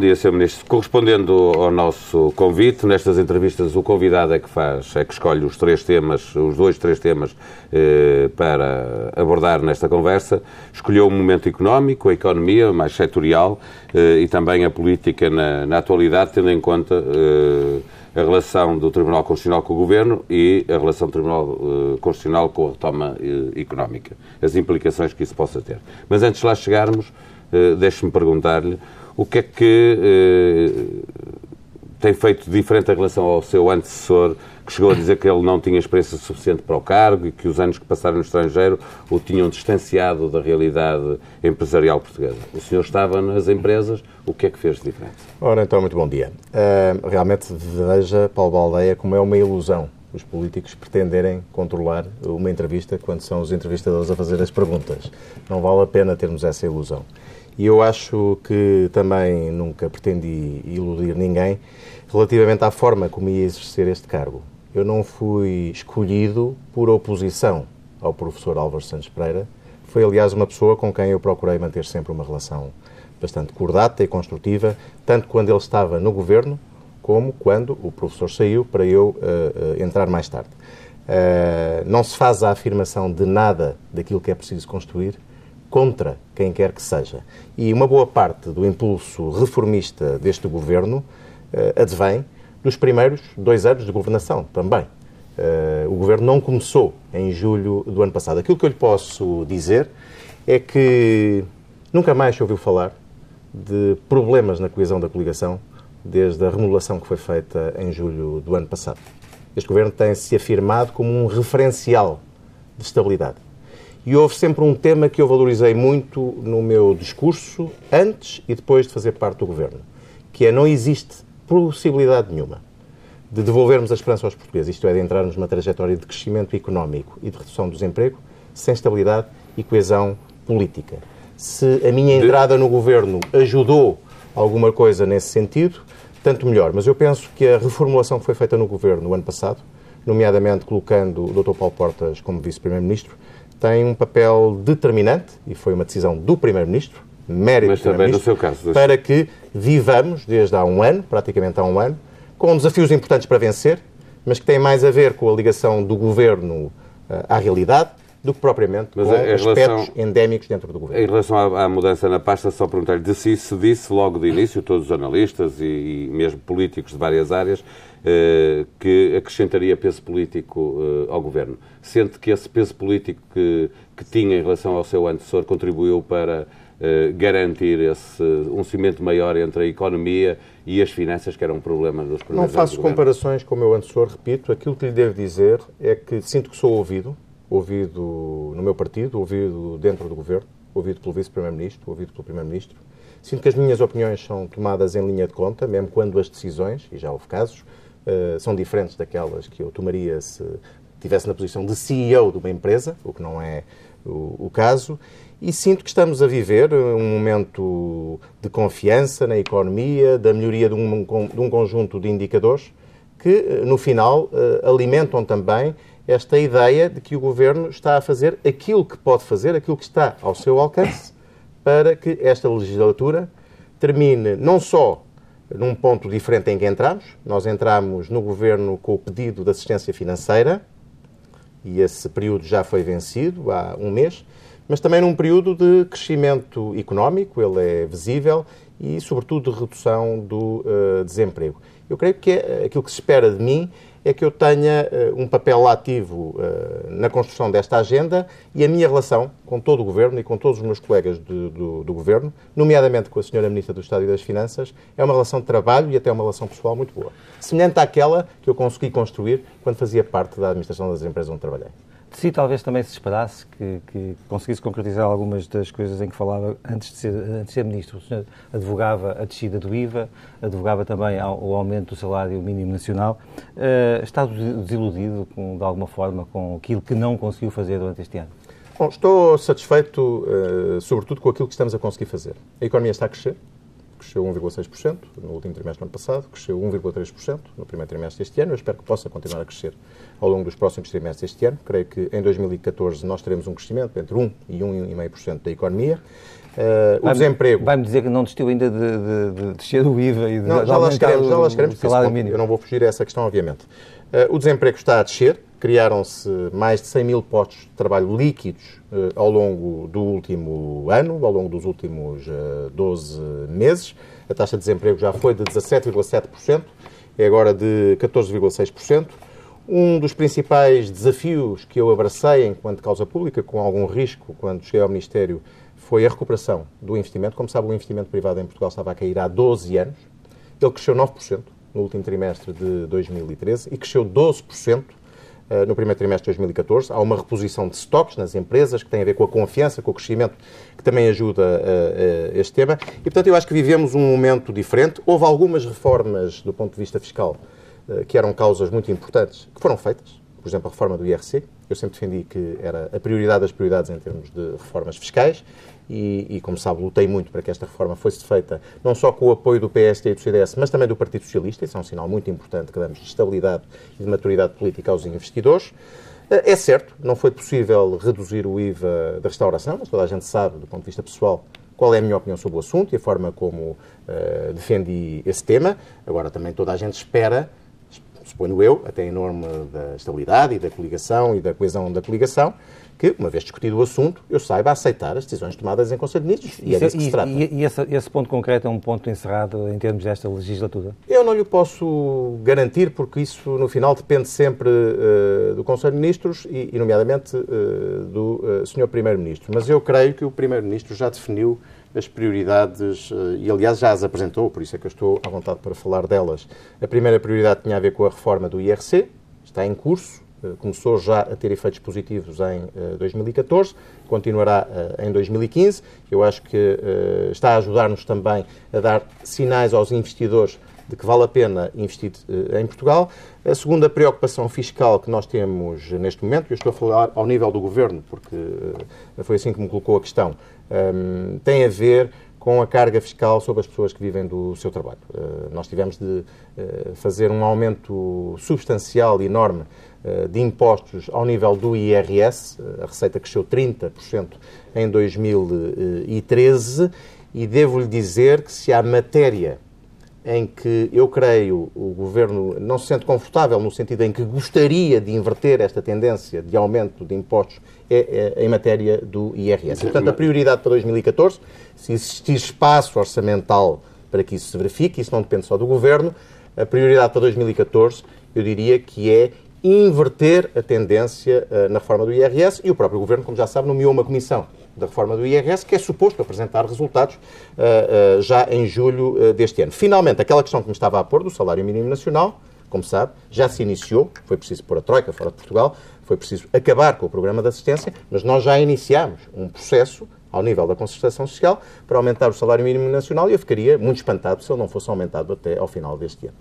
Dia, Sr. Ministro. Correspondendo ao nosso convite, nestas entrevistas o convidado é que faz, é que escolhe os três temas, os dois, três temas eh, para abordar nesta conversa. Escolheu o momento económico, a economia mais setorial eh, e também a política na, na atualidade, tendo em conta eh, a relação do Tribunal Constitucional com o Governo e a relação do Tribunal eh, Constitucional com a retoma eh, económica, as implicações que isso possa ter. Mas antes de lá chegarmos, eh, deixe-me perguntar-lhe o que é que eh, tem feito diferente em relação ao seu antecessor, que chegou a dizer que ele não tinha experiência suficiente para o cargo e que os anos que passaram no estrangeiro o tinham distanciado da realidade empresarial portuguesa. O senhor estava nas empresas, o que é que fez de diferente? Ora, então, muito bom dia. Uh, realmente veja, Paulo Baldeia, como é uma ilusão os políticos pretenderem controlar uma entrevista quando são os entrevistadores a fazer as perguntas. Não vale a pena termos essa ilusão. E eu acho que também nunca pretendi iludir ninguém relativamente à forma como ia exercer este cargo. Eu não fui escolhido por oposição ao professor Álvaro Santos Pereira. Foi, aliás, uma pessoa com quem eu procurei manter sempre uma relação bastante cordata e construtiva, tanto quando ele estava no governo, como quando o professor saiu para eu uh, uh, entrar mais tarde. Uh, não se faz a afirmação de nada daquilo que é preciso construir contra quem quer que seja. E uma boa parte do impulso reformista deste governo uh, advém dos primeiros dois anos de governação também. Uh, o governo não começou em julho do ano passado. Aquilo que eu lhe posso dizer é que nunca mais se ouviu falar de problemas na coesão da coligação desde a remodelação que foi feita em julho do ano passado. Este governo tem se afirmado como um referencial de estabilidade. E houve sempre um tema que eu valorizei muito no meu discurso, antes e depois de fazer parte do governo, que é não existe possibilidade nenhuma de devolvermos a esperança aos portugueses, isto é, de entrarmos numa trajetória de crescimento económico e de redução do desemprego, sem estabilidade e coesão política. Se a minha entrada no governo ajudou alguma coisa nesse sentido, tanto melhor. Mas eu penso que a reformulação que foi feita no governo no ano passado, nomeadamente colocando o Dr. Paulo Portas como vice-primeiro-ministro, tem um papel determinante, e foi uma decisão do Primeiro-Ministro, mérito Mas também seu caso. Para que vivamos, desde há um ano, praticamente há um ano, com desafios importantes para vencer, mas que têm mais a ver com a ligação do Governo uh, à realidade do que propriamente mas com aspectos relação, endémicos dentro do Governo. Em relação à, à mudança na pasta, só perguntar-lhe, de si se disse logo de início, todos os analistas e, e mesmo políticos de várias áreas, eh, que acrescentaria peso político eh, ao governo. Sente que esse peso político que, que tinha em relação ao seu antecessor contribuiu para eh, garantir esse, um cimento maior entre a economia e as finanças, que era um problema dos primeiros Não faço comparações com o meu antecessor, repito. Aquilo que lhe devo dizer é que sinto que sou ouvido, ouvido no meu partido, ouvido dentro do governo, ouvido pelo vice-primeiro-ministro, ouvido pelo primeiro-ministro. Sinto que as minhas opiniões são tomadas em linha de conta, mesmo quando as decisões, e já houve casos, uh, são diferentes daquelas que eu tomaria se estivesse na posição de CEO de uma empresa, o que não é o, o caso. E sinto que estamos a viver um momento de confiança na economia, da melhoria de um, de um conjunto de indicadores que, eh, no final, uh, alimentam também esta ideia de que o governo está a fazer aquilo que pode fazer, aquilo que está ao seu alcance, para que esta legislatura termine não só num ponto diferente em que entramos. Nós entramos no governo com o pedido de assistência financeira e esse período já foi vencido há um mês, mas também num período de crescimento económico, ele é visível, e, sobretudo, de redução do uh, desemprego. Eu creio que é, aquilo que se espera de mim é que eu tenha uh, um papel ativo uh, na construção desta agenda e a minha relação com todo o Governo e com todos os meus colegas de, do, do, Governo, nomeadamente com a Sra. Ministra do Estado e das Finanças, é uma relação de trabalho e até uma relação pessoal muito boa. Semelhante àquela que eu consegui construir quando fazia parte da administração das empresas onde trabalhei. De si talvez também se esperasse que, que, conseguisse concretizar algumas das coisas em que falava antes de ser, antes de ser ministro. O senhor advogava a descida do IVA, advogava também o aumento do salário mínimo nacional. Uh, está desiludido, com, de alguma forma, com aquilo que não conseguiu fazer durante este ano? Bom, estou satisfeito, uh, sobretudo, com aquilo que estamos a conseguir fazer. A economia está a crescer, cresceu 1,6% no último trimestre do ano passado, cresceu 1,3% no primeiro trimestre deste ano. Eu espero que possa continuar a crescer ao longo dos próximos trimestres deste ano. Creio que em 2014 nós teremos um crescimento entre 1 e 1,5% da economia. Uh, o desemprego. Vai-me dizer que não desistiu ainda de, de, de descer o IVA e de, não, já lá chegaremos, já lá chegaremos. Eu não vou fugir a essa questão, obviamente. Uh, o desemprego está a descer, criaram-se mais de 100 mil postos de trabalho líquidos uh, ao longo do último ano, ao longo dos últimos uh, 12 meses. A taxa de desemprego já foi de 17,7%, é agora de 14,6%. Um dos principais desafios que eu abracei enquanto causa pública, com algum risco, quando cheguei ao Ministério, foi a recuperação do investimento. Como sabe, o investimento privado em Portugal estava a cair há 12 anos. Ele cresceu 9% no último trimestre de 2013 e cresceu 12% eh, no primeiro trimestre de 2014. Há uma reposição de estoques nas empresas que tem a ver com a confiança, com o crescimento, que também ajuda a, a este tema. E, portanto, eu acho que vivemos um momento diferente. Houve algumas reformas do ponto de vista fiscal eh, que eram causas muito importantes, que foram feitas. Por exemplo, a reforma do IRC. Eu sempre defendi que era a prioridade das prioridades em termos de reformas fiscais e, e, como sabe, lutei muito para que esta reforma fosse feita, não só com o apoio do PSD e do CDS, mas também do Partido Socialista. Isso é um sinal muito importante que damos de estabilidade e de maturidade política aos investidores. É certo, não foi possível reduzir o IVA da restauração, mas toda a gente sabe, do ponto de vista pessoal, qual é a minha opinião sobre o assunto e a forma como uh, defendi esse tema. Agora, também toda a gente espera, suponho eu, até em nome da estabilidade e da coligação e da coesão da coligação, que, uma vez discutido o assunto, eu saiba aceitar as decisões tomadas em Conselho de Ministros. E, e é disso que se trata. E, e esse, esse, ponto concreto é um ponto encerrado em termos desta legislatura? Eu não lhe posso garantir, porque isso, no final, depende sempre uh, do Conselho de Ministros e, e nomeadamente, uh, do uh, Sr. Primeiro-Ministro. Mas eu creio que o Primeiro-Ministro já definiu as prioridades, e aliás já as apresentou, por isso é que eu estou à vontade para falar delas. A primeira prioridade tinha a ver com a reforma do IRC, está em curso, eh, começou já a ter efeitos positivos em 2014, eh, continuará eh, em 2015. Eu acho que está a ajudar-nos também a dar sinais aos investidores de que vale a pena investir em Portugal. A segunda preocupação fiscal que nós temos neste momento, eu estou a falar ao nível do governo, porque foi assim que me colocou a questão, tem a ver com a carga fiscal sobre as pessoas que vivem do seu trabalho. Nós tivemos de fazer um aumento substancial, enorme, eh, de impostos ao nível do IRS, a receita cresceu 30% em 2013, e devo-lhe dizer que se há matéria em que eu creio o Governo não se sente confortável no sentido em que gostaria de inverter esta tendência de aumento de impostos é, é em matéria do IRS. Portanto, a prioridade para 2014, se existir espaço orçamental para que isso se verifique, isso não depende só do Governo, a prioridade para 2014 eu diria que é inverter a tendência uh, na reforma do IRS e o próprio Governo, como já sabe, nomeou uma comissão da reforma do IRS que é suposto apresentar resultados uh, uh, já em julho deste ano. Finalmente, aquela questão que me estava a pôr do salário mínimo nacional, como sabe, já se iniciou, foi preciso pôr a Troika fora de Portugal, foi preciso acabar com o programa de assistência, mas nós já iniciámos um processo ao nível da concertação social para aumentar o salário mínimo nacional e eu ficaria muito espantado se ele não fosse aumentado até ao final deste ano.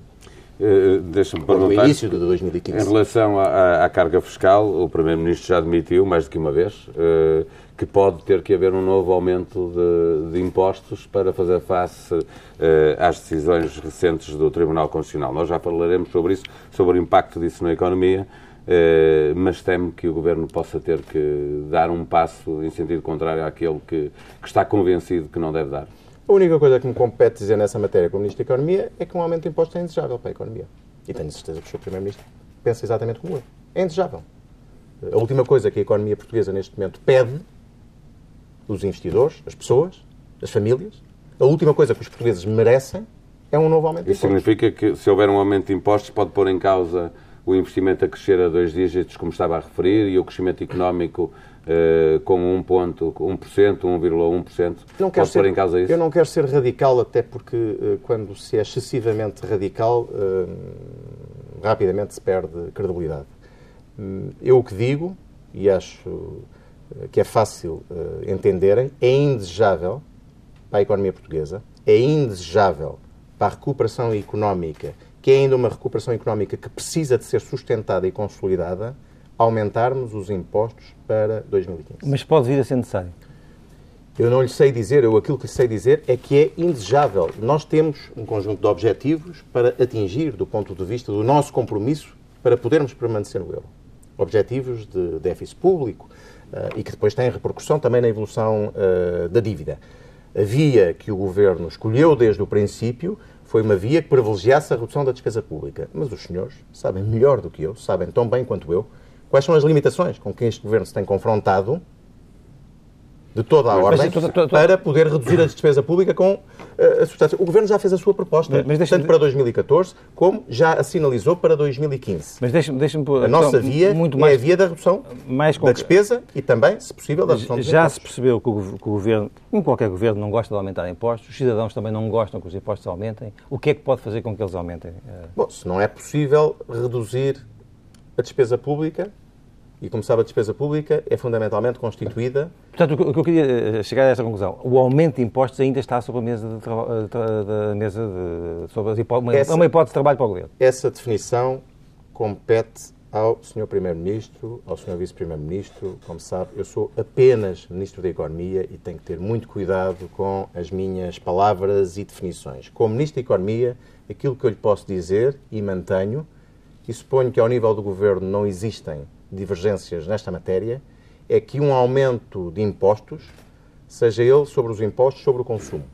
Uh, Deixa-me perguntar. No início de 2015. Em relação à, à carga fiscal, o Primeiro-Ministro já admitiu, mais do que uma vez, uh, que pode ter que haver um novo aumento de, de impostos para fazer face uh, às decisões recentes do Tribunal Constitucional. Nós já falaremos sobre isso, sobre o impacto disso na economia, mas temo que o Governo possa ter que dar um passo em sentido contrário àquele que, que está convencido que não deve dar. A única coisa que me compete dizer nessa matéria como Ministro da Economia é que um aumento de impostos é indesejável para a economia. E tenho certeza que o Sr. Primeiro-Ministro pensa exatamente como eu. É indesejável. A última coisa que a economia portuguesa neste momento pede, os investidores, as pessoas, as famílias, a última coisa que os portugueses merecem é um novo aumento de impostos. Isso significa que se houver um aumento de impostos pode pôr em causa o investimento a crescer a dois dígitos, como estava a referir, e o crescimento económico uh, com 1 ponto, 1%, 1,1%. Não Pode ser, em causa isso? Eu não quero ser radical, até porque uh, quando se é excessivamente radical, uh, rapidamente se perde credibilidade. Hum, eu o que digo, e acho que é fácil entenderem, é indesejável para a economia portuguesa, é indesejável para a recuperação económica, que é ainda uma recuperação económica que precisa de ser sustentada e consolidada, aumentarmos os impostos para 2015. Mas pode vir a ser necessário? Eu não lhe sei dizer, eu aquilo que lhe sei dizer é que é indesejável. Nós temos um conjunto de objetivos para atingir, do ponto de vista do nosso compromisso, para podermos permanecer no euro. Objetivos de déficit público uh, e que depois têm repercussão também na evolução uh, da dívida. A via que o governo escolheu desde o princípio foi uma via que privilegiasse a redução da despesa pública. Mas os senhores sabem melhor do que eu, sabem tão bem quanto eu, quais são as limitações com que este governo se tem confrontado de toda a mas, ordem mas, para poder reduzir a despesa pública com uh, a substância. O Governo já fez a sua proposta, mas, tanto para 2014 como já a sinalizou para 2015. Mas deixa-me deixa A nossa via muito mais, é a via da redução mais da despesa e também, se possível, da redução Já se percebeu que o, que o Governo, como qualquer Governo, não gosta de aumentar impostos, os cidadãos também não gostam que os impostos aumentem. O que é que pode fazer com que eles aumentem? Bom, se não é possível reduzir a despesa pública, e, como sabe, a despesa pública é fundamentalmente constituída. Portanto, o que eu queria eh, chegar a esta conclusão, o aumento de impostos ainda está sobre a mesa de, da mesa de, sobre uma, essa, uma hipótese de trabalho para o governo. Essa definição compete ao Sr. Primeiro-Ministro, ao Sr. Vice-Primeiro-Ministro. Como sabe, eu sou apenas Ministro da Economia e tenho que ter muito cuidado com as minhas palavras e definições. Como Ministro da Economia, aquilo que eu lhe posso dizer e mantenho, e suponho que ao nível do Governo não existem divergências nesta matéria é que um aumento de impostos, seja ele sobre os impostos sobre o consumo,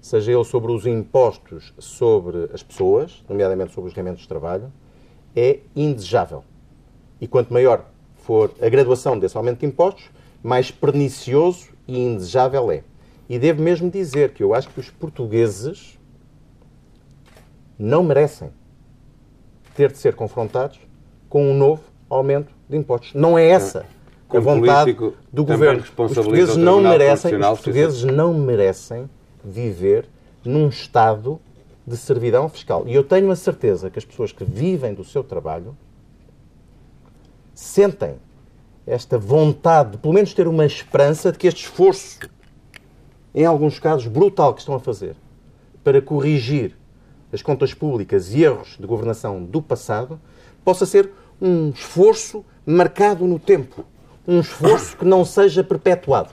seja ele sobre os impostos sobre as pessoas, nomeadamente sobre os rendimentos de trabalho, é indesejável. E quanto maior for a graduação desse aumento de impostos, mais pernicioso e indesejável é. E devo mesmo dizer que eu acho que os portugueses não merecem ter de ser confrontados com um novo aumento de impostos. Não é essa a vontade do governo. Os portugueses não merecem, os portugueses não merecem viver num estado de servidão fiscal. E eu tenho a certeza que as pessoas que vivem do seu trabalho sentem esta vontade de, pelo menos, ter uma esperança de que este esforço, em alguns casos brutal, que estão a fazer para corrigir as contas públicas e erros de governação do passado, possa ser um esforço marcado no tempo. Um esforço que não seja perpetuado.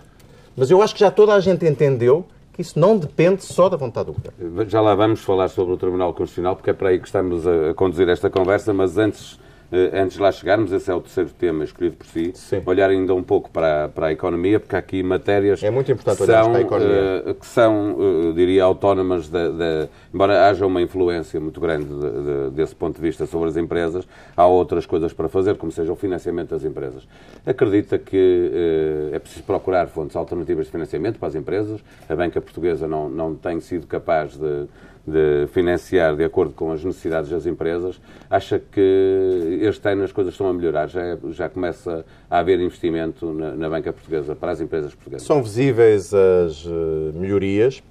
Mas eu acho que já toda a gente entendeu que isso não depende só da vontade do governo. Já lá vamos falar sobre o Tribunal Constitucional, porque é para aí que estamos a conduzir esta conversa, mas antes antes de lá chegarmos, esse é o terceiro tema escolhido por si, Sim. olhar ainda um pouco para, para a economia, porque há aqui matérias é muito importante que são, para a economia. Uh, que são, uh, diria, autónomas, de, de, embora haja uma influência muito grande de, desse ponto de vista sobre as empresas, há outras coisas para fazer, como seja o financiamento das empresas. Acredita que uh, é preciso procurar fontes alternativas de financiamento para as empresas, a banca portuguesa não, não tem sido capaz de de financiar de acordo com as necessidades das empresas, acha que este ano as coisas estão a melhorar? Já, já começa a haver investimento na, na banca portuguesa para as empresas portuguesas? São visíveis as uh, melhorias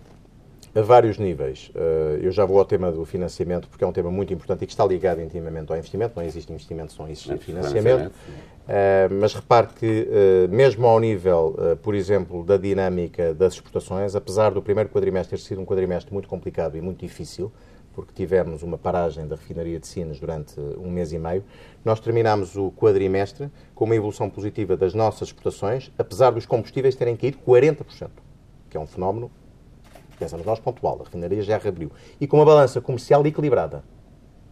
a vários níveis. Uh, eu já vou ao tema do financiamento, porque é um tema muito importante e que está ligado intimamente ao investimento. Não existe investimento não existe financiamento. financiamento Uh, mas repare que, uh, mesmo ao nível, por exemplo, da dinâmica das exportações, apesar do primeiro quadrimestre ter sido um quadrimestre muito complicado e muito difícil, porque tivemos uma paragem da refinaria de Sines durante um mês e meio, nós terminámos o quadrimestre com uma evolução positiva das nossas exportações, apesar dos combustíveis terem caído 40%, que é um fenómeno, pensamos nós, pontual. A refinaria já reabriu. E com uma balança comercial equilibrada.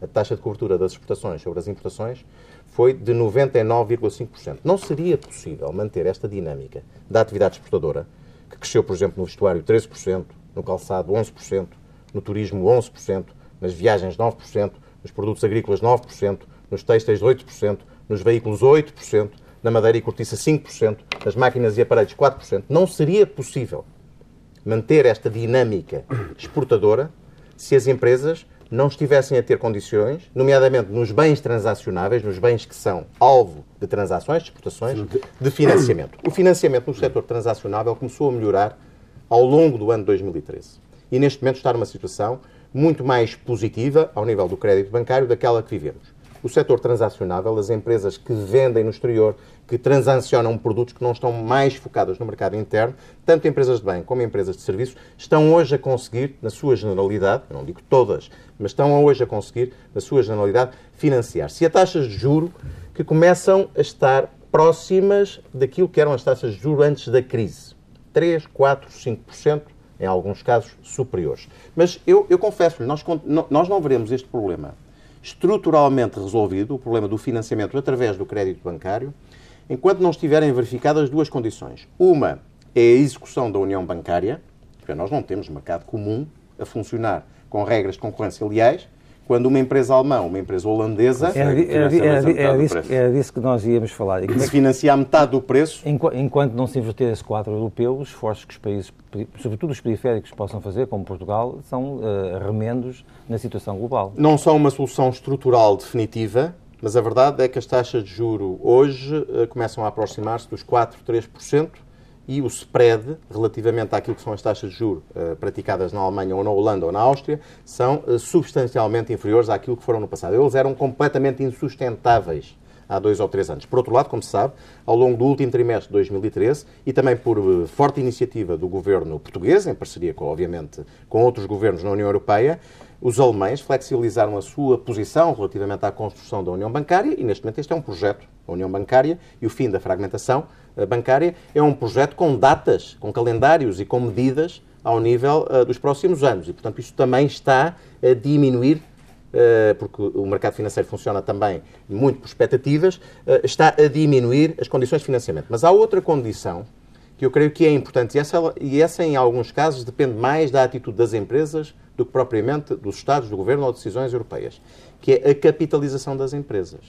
A taxa de cobertura das exportações sobre as importações foi de 99,5%. Não seria possível manter esta dinâmica da atividade exportadora, que cresceu, por exemplo, no vestuário 13%, no calçado 11%, no turismo 11%, nas viagens 9%, nos produtos agrícolas 9%, nos têxteis 8%, nos veículos 8%, na madeira e cortiça 5%, nas máquinas e aparelhos 4%. Não seria possível manter esta dinâmica exportadora se as empresas não estivessem a ter condições, nomeadamente nos bens transacionáveis, nos bens que são alvo de transações, de exportações, de financiamento. O financiamento no setor transacionável começou a melhorar ao longo do ano 2013. E neste momento está numa situação muito mais positiva ao nível do crédito bancário daquela que vivemos o setor transacionável, as empresas que vendem no exterior, que transacionam produtos que não estão mais focadas no mercado interno, tanto empresas de bem como empresas de serviços, estão hoje a conseguir, na sua generalidade, não digo todas, mas estão hoje a conseguir, na sua generalidade, financiar-se. E a taxas de juro que começam a estar próximas daquilo que eram as taxas de juro antes da crise. 3, 4, 5%, em alguns casos superiores. Mas eu, eu confesso-lhe, nós, nós não veremos este problema estruturalmente resolvido, o problema do financiamento através do crédito bancário, enquanto não estiverem verificadas duas condições. Uma é a execução da união bancária, porque nós não temos mercado comum a funcionar com regras de concorrência leais, quando uma empresa alemã, uma empresa holandesa. Era, era, era, era, disso, que nós íamos falar. E se financia a metade do preço. Enquanto não se inverter esse quadro europeu, os esforços que os países, sobretudo os periféricos, possam fazer, como Portugal, são uh, remendos na situação global. Não são uma solução estrutural definitiva, mas a verdade é que as taxas de juro hoje uh, começam a aproximar-se dos 4, 3% e o spread, relativamente àquilo que são as taxas de juros uh, praticadas na Alemanha ou na Holanda ou na Áustria, são uh, substancialmente inferiores àquilo que foram no passado. Eles eram completamente insustentáveis há dois ou três anos. Por outro lado, como se sabe, ao longo do último trimestre de 2013 e também por uh, forte iniciativa do governo português, em parceria, com, obviamente, com outros governos na União Europeia, os alemães flexibilizaram a sua posição relativamente à construção da União Bancária e, neste momento, este é um projeto, a União Bancária e o fim da fragmentação bancária, é um projeto com datas, com calendários e com medidas ao nível uh, dos próximos anos. E, portanto, isto também está a diminuir uh, porque o mercado financeiro funciona também muito por expectativas, está a diminuir as condições de financiamento. Mas há outra condição que eu creio que é importante, e essa, e essa em alguns casos depende mais da atitude das empresas do que propriamente dos Estados, do Governo ou de decisões europeias, que é a capitalização das empresas.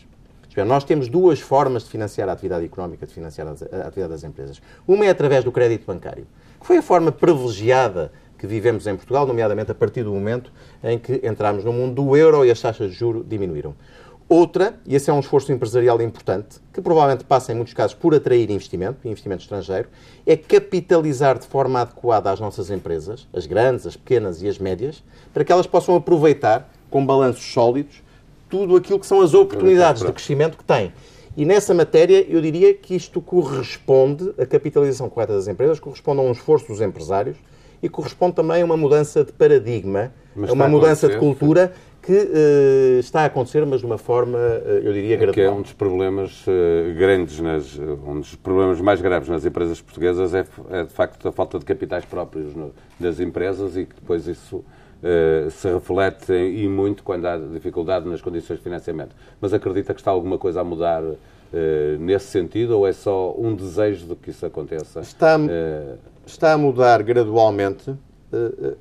Nós temos duas formas de financiar a atividade económica, de financiar a atividade das empresas. Uma é através do crédito bancário, que foi a forma privilegiada que vivemos em Portugal, nomeadamente a partir do momento em que entramos no mundo do euro e as taxas de juro diminuíram. Outra, e esse é um esforço empresarial importante, que provavelmente passa em muitos casos por atrair investimento, investimento estrangeiro, é capitalizar de forma adequada as nossas empresas, as grandes, as pequenas e as médias, para que elas possam aproveitar, com balanços sólidos, tudo aquilo que são as oportunidades de crescimento que têm. E nessa matéria, eu diria que isto corresponde, a capitalização correta das empresas, corresponde a um esforço dos empresários e corresponde também a uma mudança de paradigma, a uma mudança de cultura que uh, está a acontecer, mas de uma forma, uh, eu diria, é gradual. Que é um dos problemas uh, grandes, nas, um dos problemas mais graves nas empresas portuguesas é, é de facto a falta de capitais próprios no, das empresas e que depois isso se reflete e muito quando há dificuldade nas condições de financiamento. Mas acredita que está alguma coisa a mudar nesse sentido ou é só um desejo de que isso aconteça? Está, está a mudar gradualmente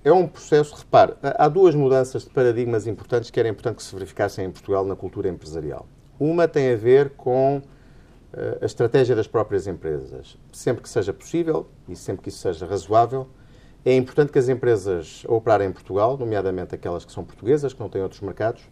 é um processo, repare, há duas mudanças de paradigmas importantes que era importante que se verificassem em Portugal na cultura empresarial. Uma tem a ver com a estratégia das próprias empresas. Sempre que seja possível e sempre que isso seja razoável, é importante que as empresas a operarem em Portugal, nomeadamente aquelas que são portuguesas, que não têm outros mercados,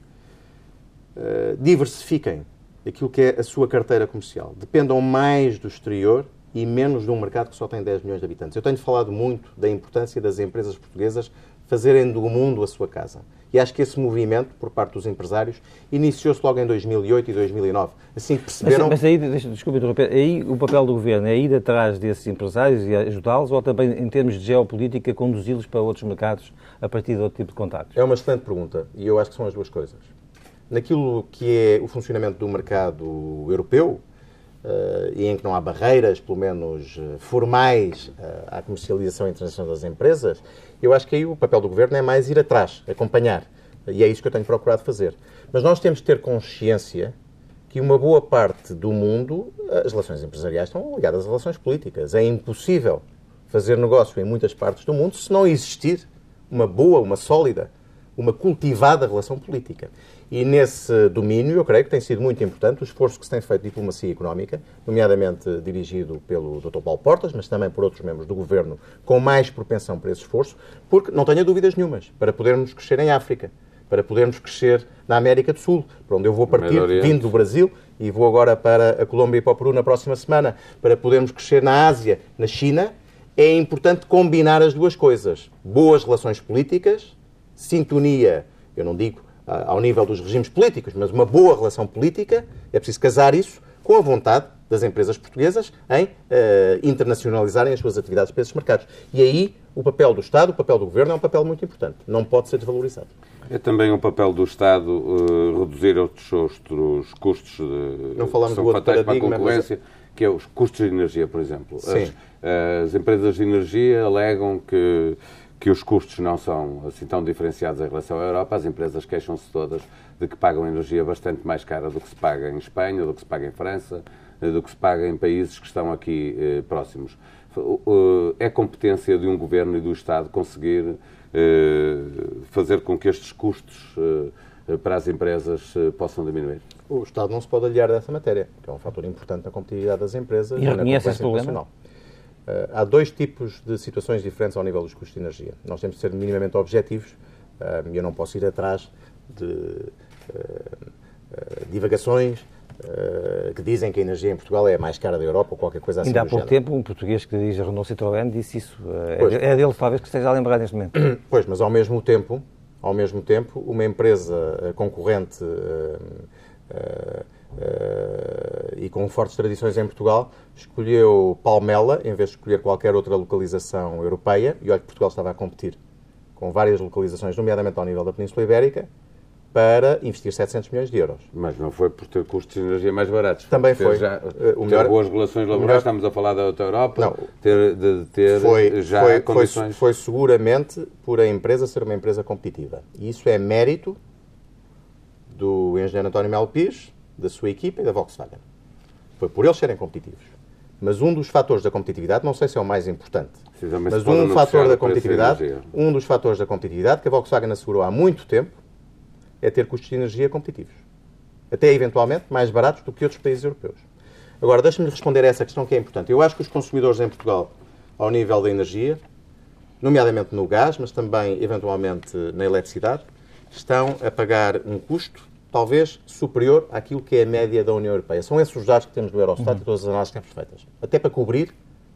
diversifiquem aquilo que é a sua carteira comercial. Dependam mais do exterior e menos de um mercado que só tem 10 milhões de habitantes. Eu tenho falado muito da importância das empresas portuguesas fazerem do mundo a sua casa. E acho que esse movimento, por parte dos empresários, iniciou-se logo em 2008 e 2009. Assim que perceberam... Mas, mas aí, deixa, desculpe interromper, aí o papel do governo é ir atrás desses empresários e ajudá-los ou também, em termos de geopolítica, conduzi-los para outros mercados a partir de outro tipo de contactos? É uma excelente pergunta e eu acho que são as duas coisas. Naquilo que é o funcionamento do mercado europeu, e em que não há barreiras, pelo menos uh, formais, uh, à comercialização internacional das empresas, eu acho que aí o papel do governo é mais ir atrás, acompanhar. E é isso que eu tenho procurado fazer. Mas nós temos de ter consciência que uma boa parte do mundo, as relações empresariais estão ligadas às relações políticas. É impossível fazer negócio em muitas partes do mundo se não existir uma boa, uma sólida, uma cultivada relação política. E nesse domínio, eu creio que tem sido muito importante o esforço que se tem feito de diplomacia económica, nomeadamente dirigido pelo Dr. Paulo Portas, mas também por outros membros do governo com mais propensão para esse esforço, porque não tenha dúvidas nenhumas, para podermos crescer em África, para podermos crescer na América do Sul, para onde eu vou partir, vindo do Brasil, e vou agora para a Colômbia e para o Peru na próxima semana, para podermos crescer na Ásia, na China, é importante combinar as duas coisas. Boas relações políticas, sintonia, eu não digo ao nível dos regimes políticos, mas uma boa relação política, é preciso casar isso com a vontade das empresas portuguesas em uh, internacionalizarem as suas atividades para esses mercados. E aí o papel do Estado, o papel do Governo é um papel muito importante. Não pode ser desvalorizado. É também um papel do Estado uh, reduzir outros, outros custos de, Não falamos que são do fatais para a concorrência, que é os custos de energia, por exemplo. Sim. As, as empresas de energia alegam que, que os custos não são assim tão diferenciados em relação à Europa. As empresas queixam-se todas de que pagam energia bastante mais cara do que se paga em Espanha, do que se paga em França, eh, do que se paga em países que estão aqui eh, próximos. É competência de um governo e do Estado conseguir eh, fazer com que estes custos eh, para as empresas eh, possam diminuir? O Estado não se pode aliar dessa matéria, que é um fator importante na competitividade das empresas e, e na concorrência internacional. Uh, há dois tipos de situações diferentes ao nível dos custos de energia. Nós temos de ser minimamente objetivos e eu não posso ir atrás de uh, divagações que dizem que a energia em Portugal é a mais cara da Europa ou qualquer coisa assim. Ainda há pouco género. tempo um português que dirige a Renault Citroën disse isso. Pois. É dele talvez que esteja a lembrar neste momento. Pois, mas ao mesmo tempo, ao mesmo tempo, uma empresa concorrente uh, uh, uh, e com fortes tradições em Portugal escolheu Palmela em vez de escolher qualquer outra localização europeia. E olha que Portugal estava a competir com várias localizações, nomeadamente ao nível da Península Ibérica, para investir 700 milhões de euros. Mas não foi por ter custos de energia mais baratos. Também foi. Já, o melhor, ter boas relações laborais, melhor, estamos a falar da outra Europa, não, ter, de, ter foi, já foi, condições... Foi, foi seguramente por a empresa ser uma empresa competitiva. E isso é mérito do engenheiro António Melo Pires, da sua equipa e da Volkswagen. Foi por eles serem competitivos. Mas um dos fatores da competitividade, não sei se é o mais importante, mas um fator da competitividade, um dos fatores da competitividade que a Volkswagen assegurou há muito tempo é ter custos de energia competitivos. Até eventualmente mais baratos do que outros países europeus. Agora, deixa-me responder a essa questão que é importante. Eu acho que os consumidores em Portugal, ao nível da energia, nomeadamente no gás, mas também eventualmente na eletricidade, estão a pagar um custo talvez superior àquilo que é a média da União Europeia. São esses os dados que temos do Eurostat uhum. e todas as análises que temos feitas. Até para cobrir,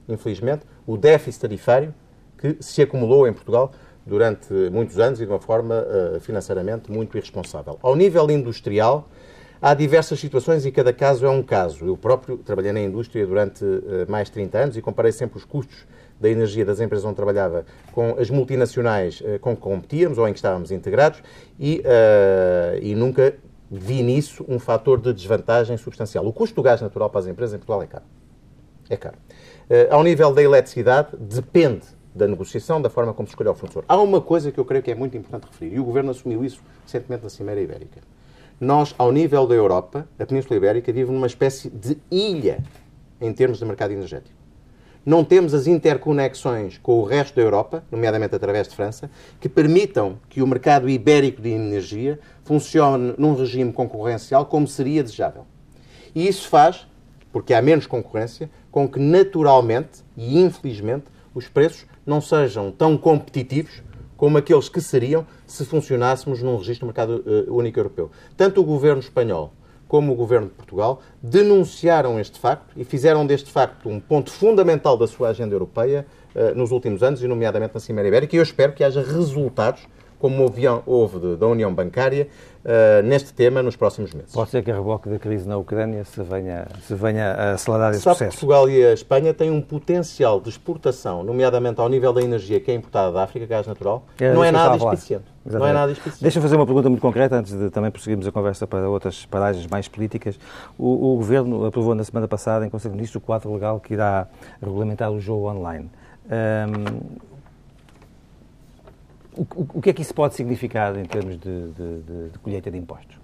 infelizmente, o déficit tarifário que se acumulou em Portugal durante muitos anos e de uma forma uh, financeiramente muito irresponsável. Ao nível industrial, há diversas situações e cada caso é um caso. Eu próprio trabalhei na indústria durante uh, mais de 30 anos e comparei sempre os custos da energia das empresas onde trabalhava com as multinacionais uh, com que competíamos ou em que estávamos integrados e, e nunca vi nisso um fator de desvantagem substancial. O custo do gás natural para as empresas em Portugal é caro. É caro. Uh, ao nível da eletricidade, depende da negociação, da forma como se escolhe o fornecedor. Há uma coisa que eu creio que é muito importante referir, e o Governo assumiu isso recentemente na Cimeira Ibérica. Nós, ao nível da Europa, a Península Ibérica vive numa espécie de ilha em termos de mercado energético não temos as interconexões com o resto da Europa, nomeadamente através de França, que permitam que o mercado ibérico de energia funcione num regime concorrencial como seria desejável. E isso faz, porque há menos concorrência, com que naturalmente e infelizmente os preços não sejam tão competitivos como aqueles que seriam se funcionássemos num registro do mercado uh, único europeu. Tanto o governo espanhol como o Governo de Portugal, denunciaram este facto e fizeram deste facto um ponto fundamental da sua agenda europeia uh, nos últimos anos, e nomeadamente na Cimeira Ibérica, e eu espero que haja resultados, como houve da União Bancária, uh, neste tema nos próximos meses. Pode ser que a reboque da crise na Ucrânia se venha, se venha a acelerar esse Sabe processo. Portugal e a Espanha têm um potencial de exportação, nomeadamente ao nível da energia que é importada da África, gás natural, é, não é nada insuficiente. Não é nada específico. Deixa-me fazer uma pergunta muito concreta, antes de também prosseguirmos a conversa para outras paragens mais políticas. O, o Governo aprovou na semana passada, em Conselho de Ministros, o quadro legal que irá regulamentar o jogo online. Um, o, o, que é que isso pode significar em termos de, de, de, de colheita de impostos?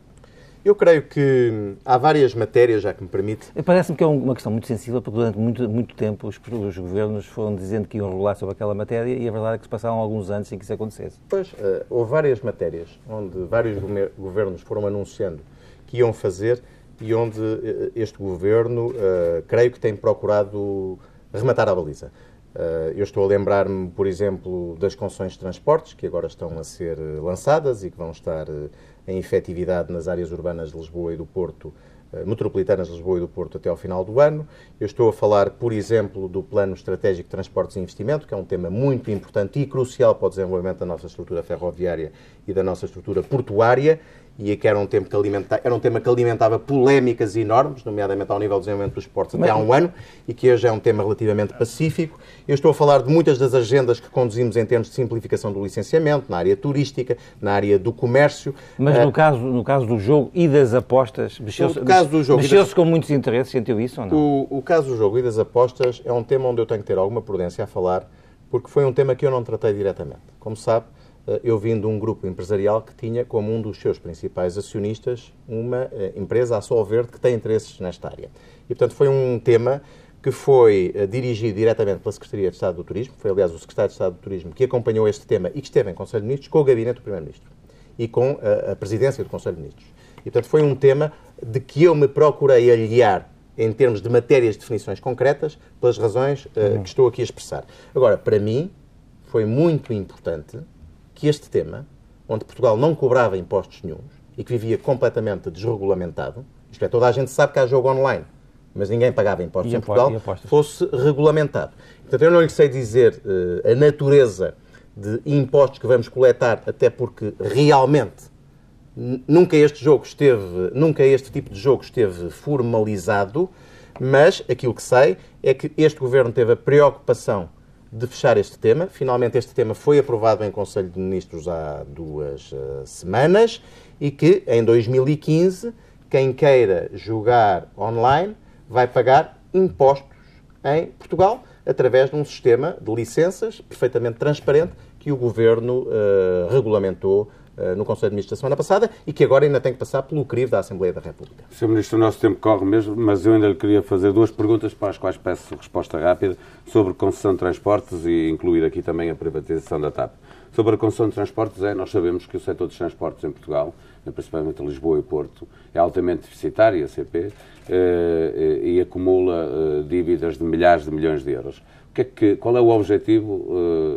Eu creio que há várias matérias, já que me permite. Parece-me que é uma questão muito sensível, porque durante muito, muito tempo os, os, governos foram dizendo que iam regular sobre aquela matéria e a verdade é que se passaram alguns anos sem que isso acontecesse. Pois, uh, houve várias matérias onde vários governos foram anunciando que iam fazer e onde uh, este governo, uh, creio que tem procurado rematar a baliza. Eu estou a lembrar-me, por exemplo, das concessões de transportes, que agora estão a ser lançadas e que vão estar em efetividade nas áreas urbanas de Lisboa e do Porto, eh, metropolitanas de Lisboa e do Porto até ao final do ano. Eu estou a falar, por exemplo, do Plano Estratégico de Transportes e Investimento, que é um tema muito importante e crucial para o desenvolvimento da nossa estrutura ferroviária e da nossa estrutura portuária e que era um tema que, alimenta, era um tema que alimentava polémicas enormes, nomeadamente ao nível do desenvolvimento dos esportes até há um ano, e que hoje é um tema relativamente pacífico. Eu estou a falar de muitas das agendas que conduzimos em termos de simplificação do licenciamento, na área turística, na área do comércio. Mas no, uh, caso, no caso do jogo e das apostas, mexeu-se mexeu com muitos interesses, sentiu isso ou não? O, o caso do jogo e das apostas é um tema onde eu tenho que ter alguma prudência a falar, porque foi um tema que eu não tratei diretamente. Como sabe, eu vim de um grupo empresarial que tinha como um dos seus principais acionistas uma eh, empresa, a Sol Verde, que tem interesses nesta área. E, portanto, foi um tema que foi eh, dirigido diretamente pela Secretaria de Estado do Turismo, foi, aliás, o Secretário de Estado do Turismo que acompanhou este tema e que esteve em Conselho de Ministros com o Gabinete do Primeiro-Ministro e com a, a Presidência do Conselho de Ministros. E, portanto, foi um tema de que eu me procurei aliar em termos de matérias de definições concretas, pelas razões uh, que estou aqui a expressar. Agora, para mim, foi muito importante que este tema, onde Portugal não cobrava impostos nenhums e que vivia completamente desregulamentado, isto é, toda a gente sabe que há jogo online, mas ninguém pagava impostos e em Portugal, fosse regulamentado. Portanto, eu não lhe sei dizer uh, a natureza de impostos que vamos coletar, até porque realmente nunca este jogo esteve, nunca este tipo de jogo esteve formalizado, mas aquilo que sei é que este governo teve a preocupação de fechar este tema. Finalmente, este tema foi aprovado em Conselho de Ministros há duas uh, semanas e que em 2015 quem queira jogar online vai pagar impostos em Portugal através de um sistema de licenças perfeitamente transparente que o Governo uh, regulamentou no Conselho de Ministros da semana passada e que agora ainda tem que passar pelo crivo da Assembleia da República. Sr. Ministro, o nosso tempo corre mesmo, mas eu ainda lhe queria fazer duas perguntas para as quais peço resposta rápida sobre concessão de transportes e incluir aqui também a privatização da TAP. Sobre a concessão de transportes, é, nós sabemos que o setor dos transportes em Portugal, principalmente Lisboa e Porto, é altamente deficitário, a CP, eh, e acumula eh, dívidas de milhares de milhões de euros. Que é que, qual é o objetivo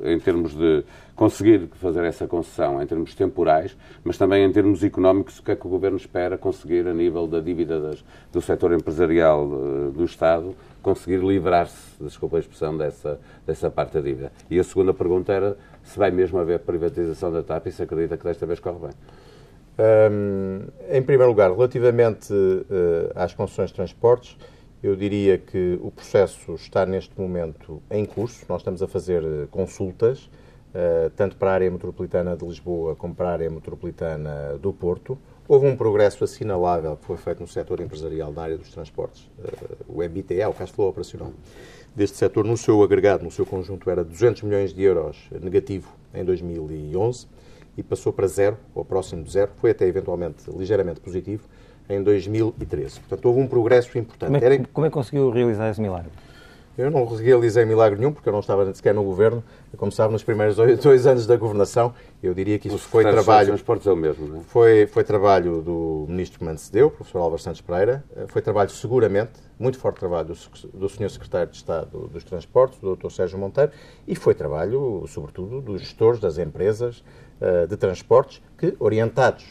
em termos de conseguir fazer essa concessão em termos temporais, mas também em termos económicos, o que é que o Governo espera conseguir a nível da dívida das, do setor empresarial uh, do Estado, conseguir livrar-se, desculpa a expressão, dessa, dessa parte da dívida. E a segunda pergunta era se vai mesmo haver privatização da TAP e se acredita que desta vez corre bem. Um, em primeiro lugar, relativamente uh, às concessões de transportes, eu diria que o processo está neste momento em curso. Nós estamos a fazer eh, consultas eh, tanto para a área metropolitana de Lisboa como para a área metropolitana do Porto. Houve um progresso assinalável que foi feito no setor empresarial na área dos transportes. Eh, o MBTE, o cash flow operacional deste setor, no seu agregado, no seu conjunto, era 200 milhões de euros negativo em 2011 e passou para zero, ou próximo de zero, foi até eventualmente ligeiramente positivo em 2013. Portanto, houve um progresso importante. Como é, como é que conseguiu realizar esse milagre? Eu não realizei milagre nenhum, porque eu não estava sequer no governo. Como sabe, nos primeiros dois anos da governação, eu diria que isso foi trabalho. transportes é o mesmo, não é? Foi, foi trabalho do ministro que me antecedeu, o professor Álvaro Santos Pereira. Eh, foi trabalho, seguramente, muito forte trabalho do, do senhor secretário de Estado dos Transportes, do Dr. Sérgio Monteiro, e foi trabalho, sobretudo, dos gestores das empresas uh, de transportes que, orientados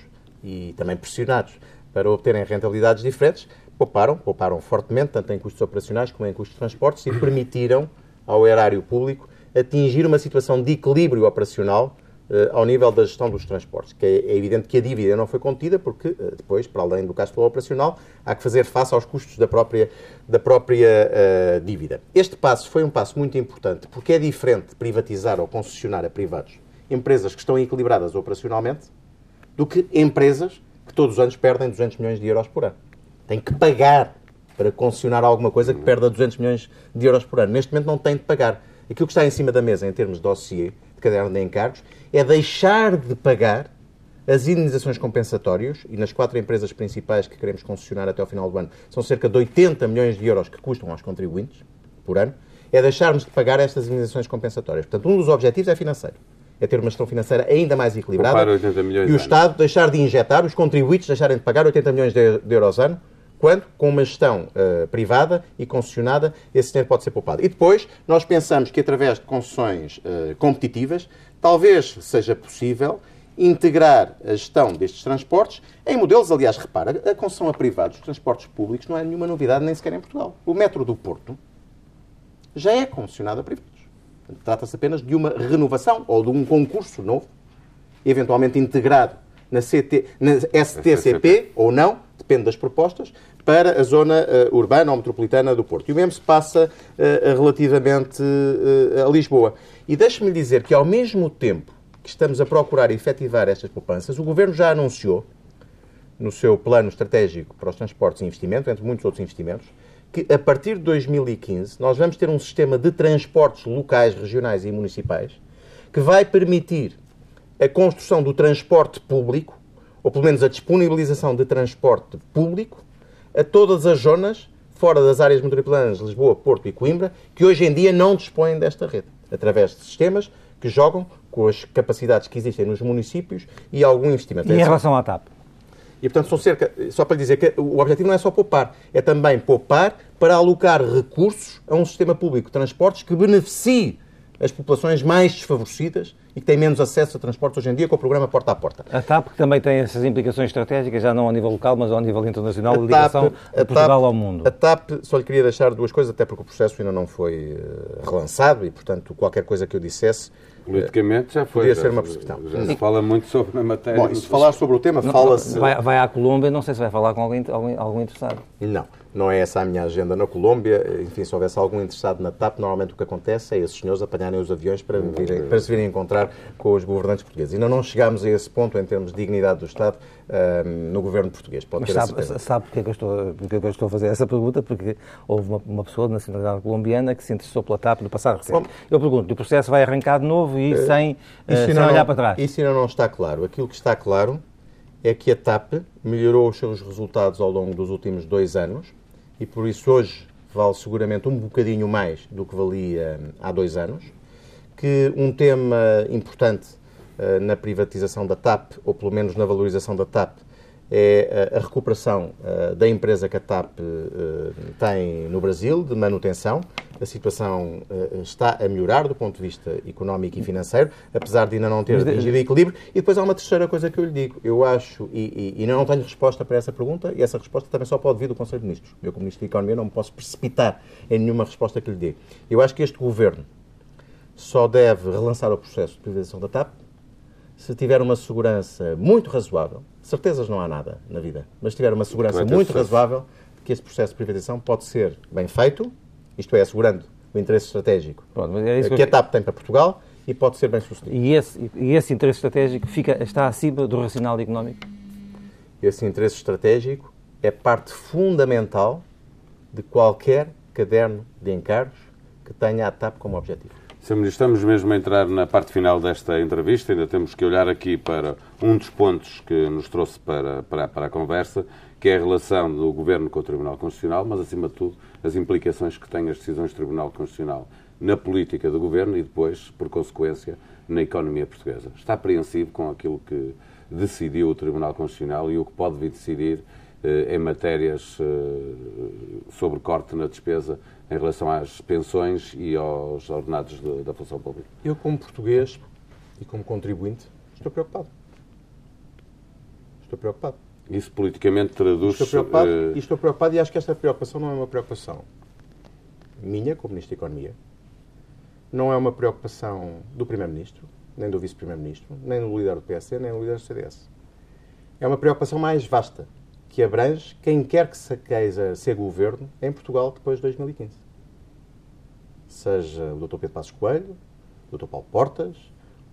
e também pressionados para obterem rentabilidades diferentes, pouparam, pouparam fortemente, tanto em custos operacionais como em custos de transportes, e permitiram ao erário público atingir uma situação de equilíbrio operacional uh, ao nível da gestão dos transportes. Que é, é, evidente que a dívida não foi contida, porque uh, depois, para além do flow operacional, há que fazer face aos custos da própria, da própria uh, dívida. Este passo foi um passo muito importante, porque é diferente privatizar ou concessionar a privados empresas que estão equilibradas operacionalmente do que empresas que todos os anos perdem 200 milhões de euros por ano tem que pagar para concessionar alguma coisa que perda 200 milhões de euros por ano. Neste momento não tem de pagar. Aquilo que está em cima da mesa em termos de dossiê, de caderno de encargos, é deixar de pagar as indenizações compensatórias, e nas quatro empresas principais que queremos concessionar até ao final do ano, são cerca de 80 milhões de euros que custam aos contribuintes por ano, é deixarmos de pagar estas indenizações compensatórias. Portanto, um dos objetivos é financeiro. É ter uma gestão financeira ainda mais equilibrada. e o Estado deixar de injetar, os contribuintes deixarem de pagar 80 milhões de euros ano quando, com uma gestão uh, privada e concessionada, esse dinheiro pode ser poupado. E depois, nós pensamos que através de concessões uh, competitivas, talvez seja possível integrar a gestão destes transportes em modelos, aliás, repara, a concessão a privados, os transportes públicos, não é nenhuma novidade nem sequer em Portugal. O metro do Porto já é concessionado a privados. Trata-se apenas de uma renovação ou de um concurso novo eventualmente integrado na, CT, na STCP ou não, depende das propostas, para a zona uh, urbana ou metropolitana do Porto. E o mesmo se passa uh, relativamente uh, a Lisboa. E deixe-me dizer que, ao mesmo tempo que estamos a procurar efetivar estas poupanças, o Governo já anunciou, no seu plano estratégico para os transportes e investimento, entre muitos outros investimentos, que a partir de 2015 nós vamos ter um sistema de transportes locais, regionais e municipais que vai permitir a construção do transporte público, ou pelo menos a disponibilização de transporte público, a todas as zonas fora das áreas metropolitanas de Lisboa, Porto e Coimbra, que hoje em dia não dispõem desta rede, através de sistemas que jogam com as capacidades que existem nos municípios e algum investimento. E em relação à TAP? E, portanto, são cerca, só para lhe dizer que o objetivo não é só poupar, é também poupar para alocar recursos a um sistema público de transportes que beneficie as populações mais desfavorecidas e que têm menos acesso a transportes hoje em dia com o programa Porta a Porta. A TAP que também tem essas implicações estratégicas, já não ao nível local, mas ao nível internacional, a ligação TAP, de Portugal TAP, ao mundo. A TAP, só lhe queria deixar duas coisas, até porque o processo ainda não foi uh, relançado e, portanto, qualquer coisa que eu dissesse Politicamente já foi. Podia já, ser uma percepção. Já, se fala muito sobre a matéria. Bom, e se falar sobre o tema, fala-se. Vai, vai à Colômbia, não sei se vai falar com alguém, alguém, algum interessado. Não, não é essa a minha agenda na Colômbia. Enfim, se houvesse algum interessado na TAP, normalmente o que acontece é esses senhores apanharem os aviões para, virem, para se virem encontrar com os governantes portugueses. Ainda não chegámos a esse ponto em termos de dignidade do Estado uh, no governo português. Pode Mas sabe, sabe porque, é que eu estou, porque é que eu estou a fazer essa pergunta? Porque houve uma, uma pessoa de nacionalidade colombiana que se interessou pela TAP no passado recente. Bom, eu pergunto, o processo vai arrancar de novo e uh, sem isso uh, olhar para trás. Isso ainda não está claro. Aquilo que está claro é que a TAP melhorou os seus resultados ao longo dos últimos dois anos e por isso hoje vale seguramente um bocadinho mais do que valia há dois anos. Que um tema importante na privatização da TAP, ou pelo menos na valorização da TAP, é a recuperação uh, da empresa que a TAP tem no Brasil, de manutenção. A situação está a melhorar do ponto de vista económico e financeiro, apesar de ainda não ter atingido equilíbrio. E depois há uma terceira coisa que eu lhe digo. Eu acho, e, e, e não tenho resposta para essa pergunta, e essa resposta também só pode vir do Conselho de Ministros. Eu, como Ministro da Economia, não me posso precipitar em nenhuma resposta que lhe dê. Eu acho que este Governo só deve relançar o processo de privatização da TAP se tiver uma segurança muito razoável, certezas não há nada na vida, mas se tiver uma segurança muito razoável de que esse processo de privatização pode ser bem feito, isto é, assegurando o interesse estratégico Pronto, é que a TAP tem para Portugal e pode ser bem sucedido. E esse, e esse interesse estratégico fica, está acima do racional económico? Esse interesse estratégico é parte fundamental de qualquer caderno de encargos que tenha a TAP como objetivo. Sr. Ministro, estamos mesmo a entrar na parte final desta entrevista. Ainda temos que olhar aqui para um dos pontos que nos trouxe para, para, para a conversa, que é a relação do Governo com o Tribunal Constitucional, mas, acima de tudo, as implicações que têm as decisões do Tribunal Constitucional na política do Governo e depois, por consequência, na economia portuguesa. Está apreensivo com aquilo que decidiu o Tribunal Constitucional e o que pode vir decidir eh, em matérias eh, sobre corte na despesa em relação às pensões e aos ordenados de, da função pública? Eu, como português e como contribuinte, estou preocupado. Estou preocupado. Isso politicamente traduz... Estou preocupado, uh... e estou preocupado e acho que esta preocupação não é uma preocupação minha, como Ministro da Economia, não é uma preocupação do Primeiro-Ministro, nem do Vice-Primeiro-Ministro, nem do líder do PSD, nem do líder do CDS. É uma preocupação mais vasta que abrange quem quer que se queira ser governo em Portugal depois de 2015. Seja o Dr. Pedro Passos Coelho, o Dr. Paulo Portas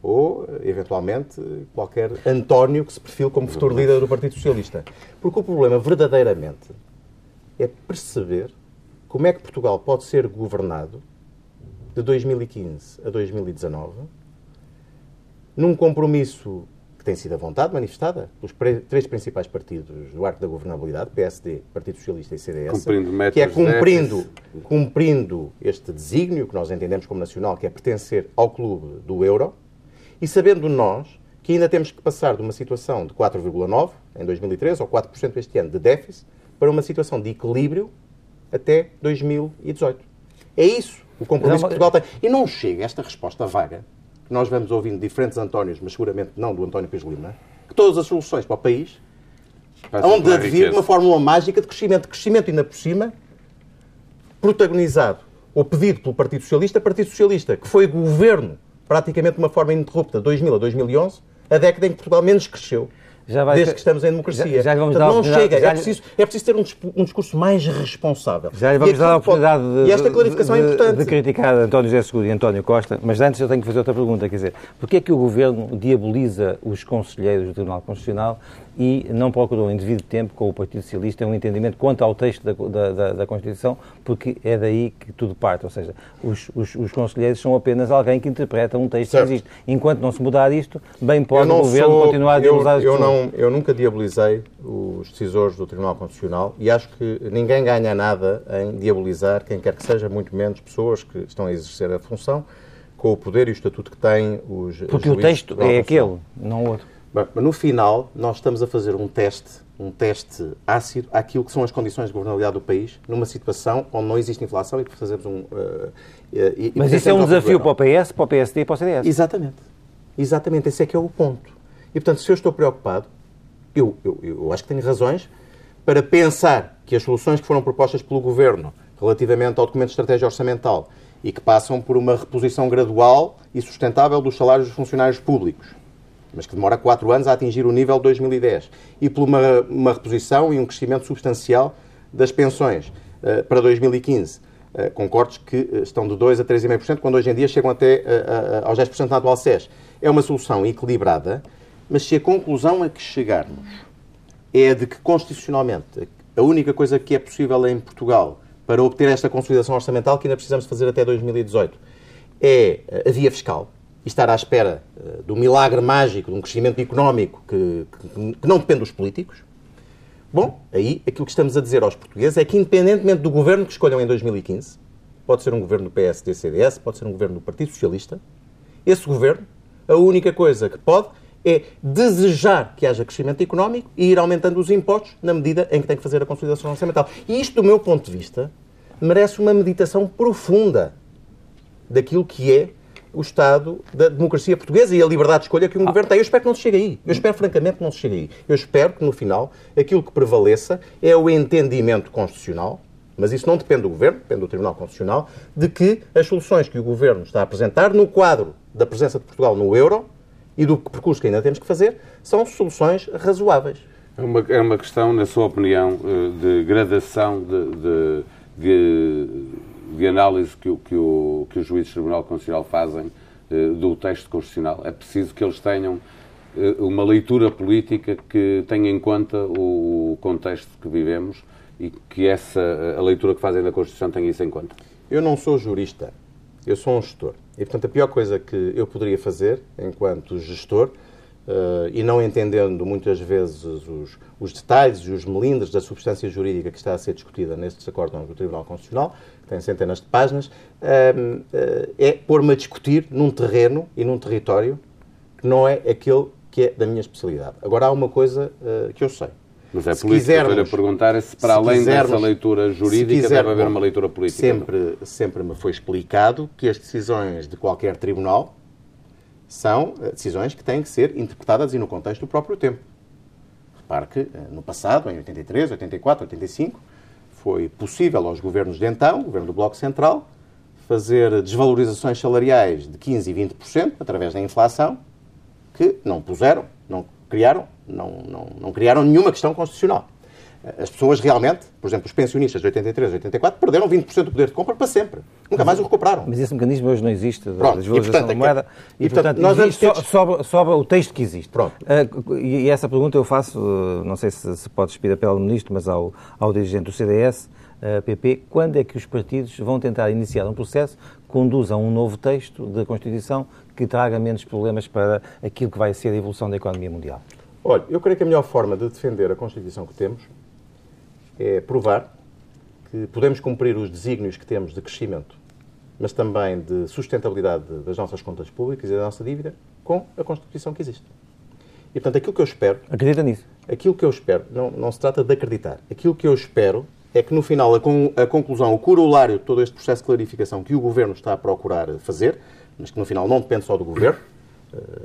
ou, eventualmente, qualquer António que se perfile como futuro líder do Partido Socialista. Porque o problema, verdadeiramente, é perceber como é que Portugal pode ser governado de 2015 a 2019 num compromisso que tem sido a vontade manifestada pelos três principais partidos do arco da governabilidade, PSD, Partido Socialista e CDS, que é cumprindo, cumprindo este desígnio, que nós entendemos como nacional, que é pertencer ao clube do euro, e sabendo nós que ainda temos que passar de uma situação de 4,9% em 2013, ou 4% este ano, de déficit, para uma situação de equilíbrio até 2018. É isso o compromisso que Portugal tem. E não chega esta resposta vaga que nós vamos ouvindo diferentes Antónios, mas seguramente não do António Pires Lima, que todas as soluções para o país, onde advir uma fórmula mágica de crescimento, de crescimento ainda por cima, protagonizado ou pedido pelo Partido Socialista, Partido Socialista, que foi governo praticamente de uma forma ininterrupta, 2000 a 2011, a década em que Portugal menos cresceu. Já vai desde que estamos em democracia. Já, já vamos Portanto, não chega, já... é, preciso, é preciso ter um, um, discurso mais responsável. Já vamos dar a oportunidade pode... de, e esta clarificação de, é importante. de criticar António José Seguro e António Costa, mas antes eu tenho que fazer outra pergunta, quer dizer, porquê é que o Governo diaboliza os conselheiros do Tribunal Constitucional e não procurou em devido tempo com o Partido Socialista um entendimento quanto ao texto da, da, da Constituição, porque é daí que tudo parte. Ou seja, os, os, os conselheiros são apenas alguém que interpreta um texto certo. que existe. Enquanto não se mudar isto, bem pode o Governo sou, continuar a diabolizar eu, eu não Eu nunca diabolizei os decisores do Tribunal Constitucional e acho que ninguém ganha nada em diabolizar quem quer que seja, muito menos pessoas que estão a exercer a função com o poder e o estatuto que têm os Porque o texto é aquele, não o outro. No final, nós estamos a fazer um teste, um teste ácido àquilo que são as condições de governabilidade do país, numa situação onde não existe inflação e que fazemos um. Uh, e, mas isso é um desafio para o PS, para o PSD e para o CDS. Exatamente. Exatamente, esse é que é o ponto. E, portanto, se eu estou preocupado, eu, eu, eu acho que tenho razões para pensar que as soluções que foram propostas pelo Governo relativamente ao documento de estratégia orçamental e que passam por uma reposição gradual e sustentável dos salários dos funcionários públicos, mas que demora 4 anos a atingir o nível de 2010, e por uma, uma reposição e um crescimento substancial das pensões uh, para 2015, uh, com cortes que uh, estão de 2% a 3,5%, quando hoje em dia chegam até aos 10% na atual SES. É uma solução equilibrada, mas se a conclusão a que chegarmos é a de que, constitucionalmente, a única coisa que é possível em Portugal para obter esta consolidação orçamental, que ainda precisamos fazer até 2018, é a via fiscal, e estar à espera uh, do milagre mágico de um crescimento económico que, que, que, não depende dos políticos, bom, aí aquilo que estamos a dizer aos portugueses é que, independentemente do governo que escolham em 2015, pode ser um governo do PSD-CDS, pode ser um governo do Partido Socialista, esse governo, a única coisa que pode é desejar que haja crescimento económico e ir aumentando os impostos na medida em que tem que fazer a consolidação orçamental. E isto, do meu ponto de vista, merece uma meditação profunda daquilo que é o Estado da democracia portuguesa e a liberdade de escolha que um ah. governo tem. Eu espero que não se chegue aí. Eu espero, francamente, que não se chegue aí. Eu espero que, no final, aquilo que prevaleça é o entendimento constitucional, mas isso não depende do Governo, depende do Tribunal Constitucional, de que as soluções que o Governo está a apresentar no quadro da presença de Portugal no euro e do percurso que ainda temos que fazer são soluções razoáveis. É uma, é uma questão, na sua opinião, eh, de gradação de, de, de de análise que que o, que os juízes do Tribunal Constitucional fazem eh, do texto constitucional. É preciso que eles tenham eh, uma leitura política que tenha em conta o contexto que vivemos e que essa, a leitura que fazem da Constituição tenha isso em conta. Eu não sou jurista, eu sou um gestor. E, portanto, a pior coisa que eu poderia fazer, enquanto gestor, Uh, e não entendendo muitas vezes os, os, detalhes e os melindres da substância jurídica que está a ser discutida nestes acordos do Tribunal Constitucional, que tem centenas de páginas, uh, uh, é pôr-me a discutir num terreno e num território que não é aquele que é da minha especialidade. Agora, há uma coisa que eu sei. Mas é política, quisermos, para perguntar é se para se além quisermos, dessa leitura jurídica quiser, deve haver uma leitura política. Sempre, sempre me foi explicado que as decisões de qualquer tribunal, são eh, decisões que têm que ser interpretadas e no contexto do próprio tempo. Repare que eh, no passado, em 83, 84, 85, foi possível aos governos de então, o governo do Bloco Central, fazer desvalorizações salariais de 15% e 20% através da inflação, que não puseram, não criaram, não, não, não criaram nenhuma questão constitucional as pessoas realmente, por exemplo, os pensionistas de 83 e 84, perderam 20% do poder de compra para sempre. Nunca mais o recuperaram. Mas esse mecanismo hoje não existe, da desvalorização da moeda. E, portanto, nós sobra, sobra o texto que existe. Pronto. Uh, e, essa pergunta eu faço, uh, não sei se, se pode despir a pele do Ministro, mas ao, ao dirigente do CDS, uh, PP, quando é que os partidos vão tentar iniciar um processo que conduza a um novo texto da Constituição que traga menos problemas para aquilo que vai ser a evolução da economia mundial? Olha, eu creio que a melhor forma de defender a Constituição que temos é provar que podemos cumprir os desígnios que temos de crescimento, mas também de sustentabilidade das nossas contas públicas e da nossa dívida com a Constituição que existe. E, portanto, aquilo que eu espero... Acredita nisso? Aquilo que eu espero, não, não se trata de acreditar, aquilo que eu espero é que, no final, a, con a conclusão, o corolário de todo este processo de clarificação que o Governo está a procurar fazer, mas que, no final, não depende só do Governo,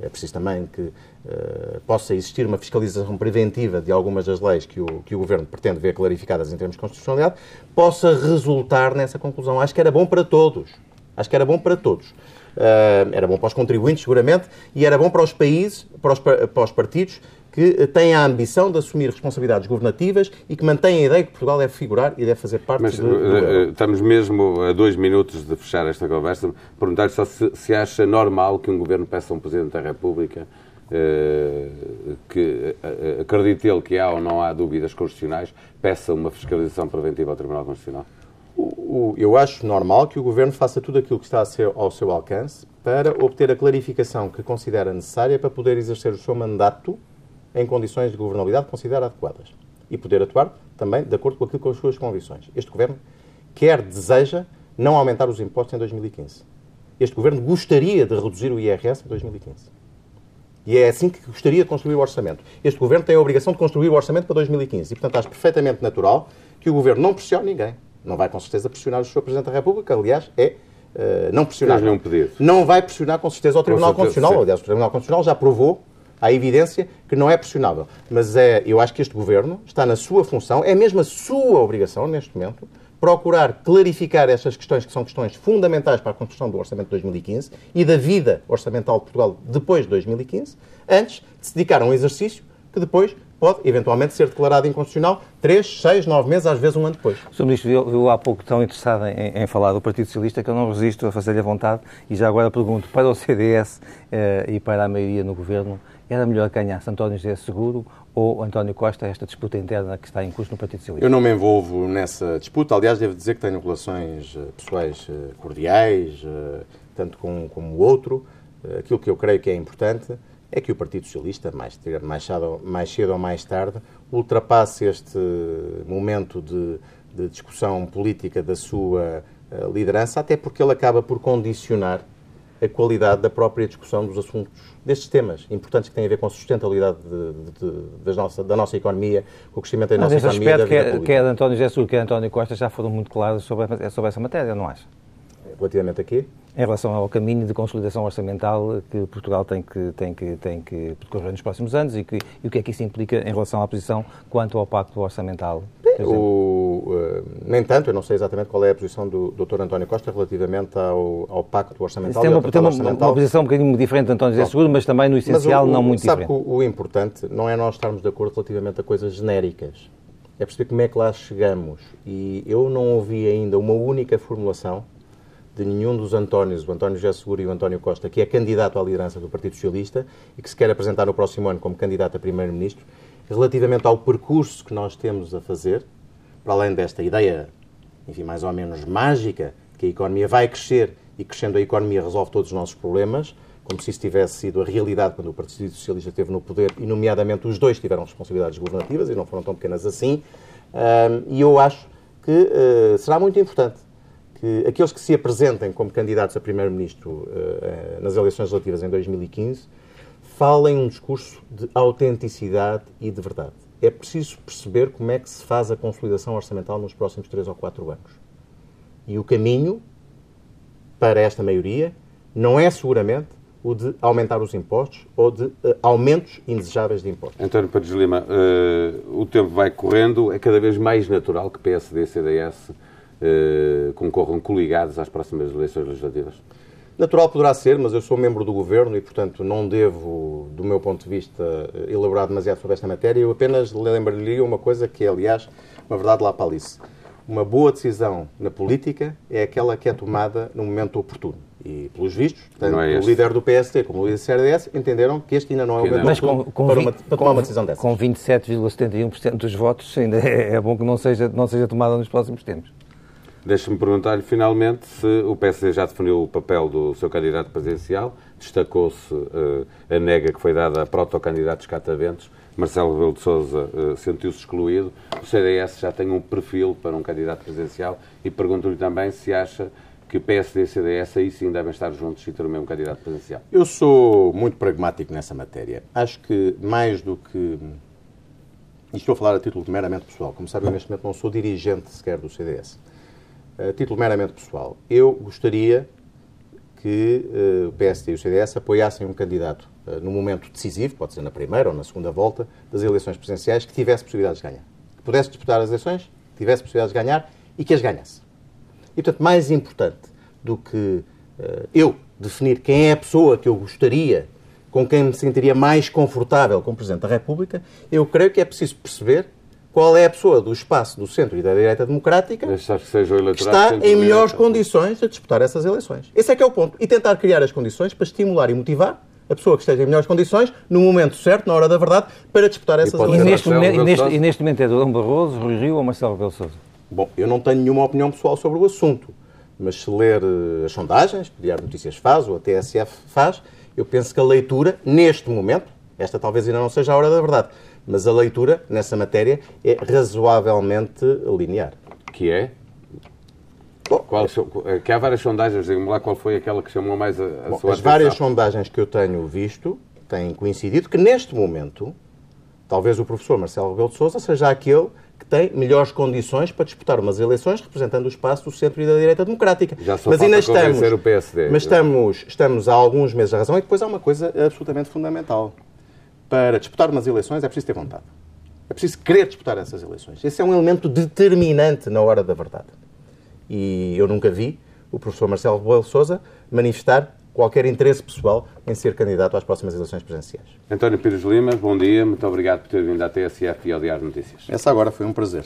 é preciso também que uh, possa existir uma fiscalização preventiva de algumas das leis que o, que o Governo pretende ver clarificadas em termos de constitucionalidade, possa resultar nessa conclusão. Acho que era bom para todos. Acho que era bom para todos. Uh, era bom para os contribuintes, seguramente, e era bom para os países, para os, para os partidos que têm a ambição de assumir responsabilidades governativas e que mantêm a ideia que Portugal deve figurar e deve fazer parte Mas, do, do Estamos mesmo a dois minutos de fechar esta conversa. Perguntar-lhe só se, se acha normal que um governo peça a um Presidente da República que acredite ele que há ou não há dúvidas constitucionais, peça uma fiscalização preventiva ao Tribunal Constitucional? Eu acho normal que o Governo faça tudo aquilo que está ao seu alcance para obter a clarificação que considera necessária para poder exercer o seu mandato em condições de governabilidade considera adequadas e poder atuar também de acordo com aquilo com as suas convicções. Este Governo quer, deseja, não aumentar os impostos em 2015. Este Governo gostaria de reduzir o IRS em 2015. E é assim que gostaria de construir o orçamento. Este Governo tem a obrigação de construir o orçamento para 2015. E, portanto, acho perfeitamente natural que o Governo não pressione ninguém. Não vai, com certeza, pressionar o Sr. Presidente da República. Aliás, é uh, não pressionar. Não, não vai pressionar, com certeza, ao Tribunal certeza, Constitucional. Aliás, o Tribunal Constitucional já provou à evidência que não é pressionável. Mas é, eu acho que este Governo está na sua função, é mesmo a sua obrigação, neste momento, procurar clarificar estas questões que são questões fundamentais para a construção do Orçamento de 2015 e da vida orçamental de Portugal depois de 2015, antes de se dedicar a um exercício que depois pode eventualmente ser declarado inconstitucional três, seis, nove meses, às vezes um ano depois. O Sr. Ministro, eu, eu há pouco tão interessado em, em, falar do Partido Socialista que eu não resisto a fazer-lhe a vontade e já agora pergunto para o CDS eh, e para a maioria no Governo, era melhor ganhar António José Seguro ou António Costa esta disputa interna que está em curso no Partido Socialista? Eu não me envolvo nessa disputa. Aliás, devo dizer que tenho relações eh, pessoais eh, cordiais, tanto com um como o outro. Aquilo que eu creio que é importante é que o Partido Socialista, mais, mais, cedo, mais cedo ou mais tarde, ultrapasse este momento de, de discussão política da sua eh, liderança, até porque ele acaba por condicionar a qualidade da própria discussão dos assuntos, destes temas importantes que têm a ver com a sustentabilidade de, de, de, nossa, da nossa economia, com o crescimento da nossa economia. Mas aspecto que, que é de António Jesus que é de António Costa já foram muito claros sobre, sobre essa matéria, não acha? Relativamente a quê? Em relação ao caminho de consolidação orçamental que Portugal tem que, tem que, tem que percorrer nos próximos anos e, que, e o que é que isso implica em relação à posição quanto ao pacto orçamental? O, uh, nem tanto, eu não sei exatamente qual é a posição do Dr. António Costa relativamente ao, ao pacto orçamental. Tem, uma, tem uma, orçamental. uma, posição um bocadinho diferente de António José Seguro, mas também no essencial o, não muito sabe diferente. Sabe que o importante não é nós estarmos de acordo relativamente a coisas genéricas. É perceber como é que lá chegamos. E eu não ouvi ainda uma única formulação de nenhum dos Antónios, o António José Seguro e o António Costa, que é candidato à liderança do Partido Socialista e que se quer apresentar no próximo ano como candidato a Primeiro-Ministro, relativamente ao percurso que nós temos a fazer, para além desta ideia, enfim, mais ou menos mágica, que a economia vai crescer e crescendo a economia resolve todos os nossos problemas, como se isso tivesse sido a realidade quando o Partido Socialista esteve no poder, e nomeadamente os dois tiveram responsabilidades governativas e não foram tão pequenas assim. e eu acho que uh, será muito importante que aqueles que se apresentem como candidatos a Primeiro-Ministro uh, nas eleições relativas em 2015 falem um discurso de autenticidade e de verdade. É preciso perceber como é que se faz a consolidação orçamental nos próximos três ou quatro anos. E o caminho para esta maioria não é seguramente o de aumentar os impostos ou de uh, aumentos indesejáveis de impostos. António Pares Lima, uh, o tempo vai correndo, é cada vez mais natural que PSD e CDS eh, concorram coligados às próximas eleições legislativas? Natural poderá ser, mas eu sou membro do governo e, portanto, não devo, do meu ponto de vista, eh, elaborar demasiado sobre esta matéria. Eu apenas lembro-lhe uma coisa que é, aliás, uma verdade lá para Alice. Uma boa decisão na política é aquela que é tomada no momento oportuno. E, pelos vistos, tanto é o líder do PST como o líder do CRDS entenderam que este ainda não é o momento Mas com, com para, uma, para tomar uma decisão dessa. Com 27,71% dos votos, ainda é, é bom que não seja, não seja tomada nos próximos tempos. Deixe-me perguntar-lhe finalmente se o PSD já definiu o papel do seu candidato presidencial, destacou-se uh, a nega que foi dada a protocandidatos cataventos, Marcelo Rebelo de Sousa uh, sentiu-se excluído, o CDS já tem um perfil para um candidato presidencial e pergunto-lhe também se acha que PSD e CDS aí sim devem estar juntos e ter o mesmo candidato presidencial. Eu sou muito pragmático nessa matéria. Acho que mais do que... E estou a falar a título meramente pessoal. Como sabem, neste momento não sou dirigente sequer do CDS a título meramente pessoal, eu gostaria que uh, o PSD e o CDS apoiassem um candidato uh, no momento decisivo, pode ser na primeira ou na segunda volta, das eleições presidenciais, que tivesse possibilidades de ganhar. Que pudesse disputar as eleições, tivesse possibilidades de ganhar e que as ganhasse. E, portanto, mais importante do que uh, eu definir quem é a pessoa que eu gostaria, com quem me sentiria mais confortável como Presidente da República, eu creio que é preciso perceber qual é a pessoa do espaço do centro e da direita democrática que, que está em melhores condições a disputar essas eleições. Esse é que é o ponto. E tentar criar as condições para estimular e motivar a pessoa que esteja em melhores condições, no momento certo, na hora da verdade, para disputar essas eleições. E neste, momento, e, neste, e neste momento é Dom Barroso, Rui Rio ou Marcelo Rebelo Sousa? Bom, eu não tenho nenhuma opinião pessoal sobre o assunto, mas se ler eh, as sondagens, que Diário Notícias faz, ou a TSF faz, eu penso que a leitura, neste momento, esta talvez ainda não seja a hora da verdade, mas a leitura nessa matéria é razoavelmente linear. Que é? Bom, qual, é que há várias sondagens, diga-me lá qual foi aquela que chamou mais a, a bom, sua As várias sondagens que eu tenho visto têm coincidido que neste momento, talvez o professor Marcelo Rebelo de Sousa seja aquele que tem melhores condições para disputar umas eleições representando o espaço do centro e da direita democrática. Já só mas ainda estamos, o PSD. Mas estamos, estamos há alguns meses a razão e depois há uma coisa absolutamente fundamental. Para disputar umas eleições é preciso ter vontade. É preciso querer disputar essas eleições. Esse é um elemento determinante na hora da verdade. E eu nunca vi o professor Marcelo Rebelo Sousa manifestar qualquer interesse pessoal em ser candidato às próximas eleições presidenciais. António Pires Lima, bom dia, muito obrigado por ter vindo à TSF e ao Diário Notícias. Essa agora foi um prazer.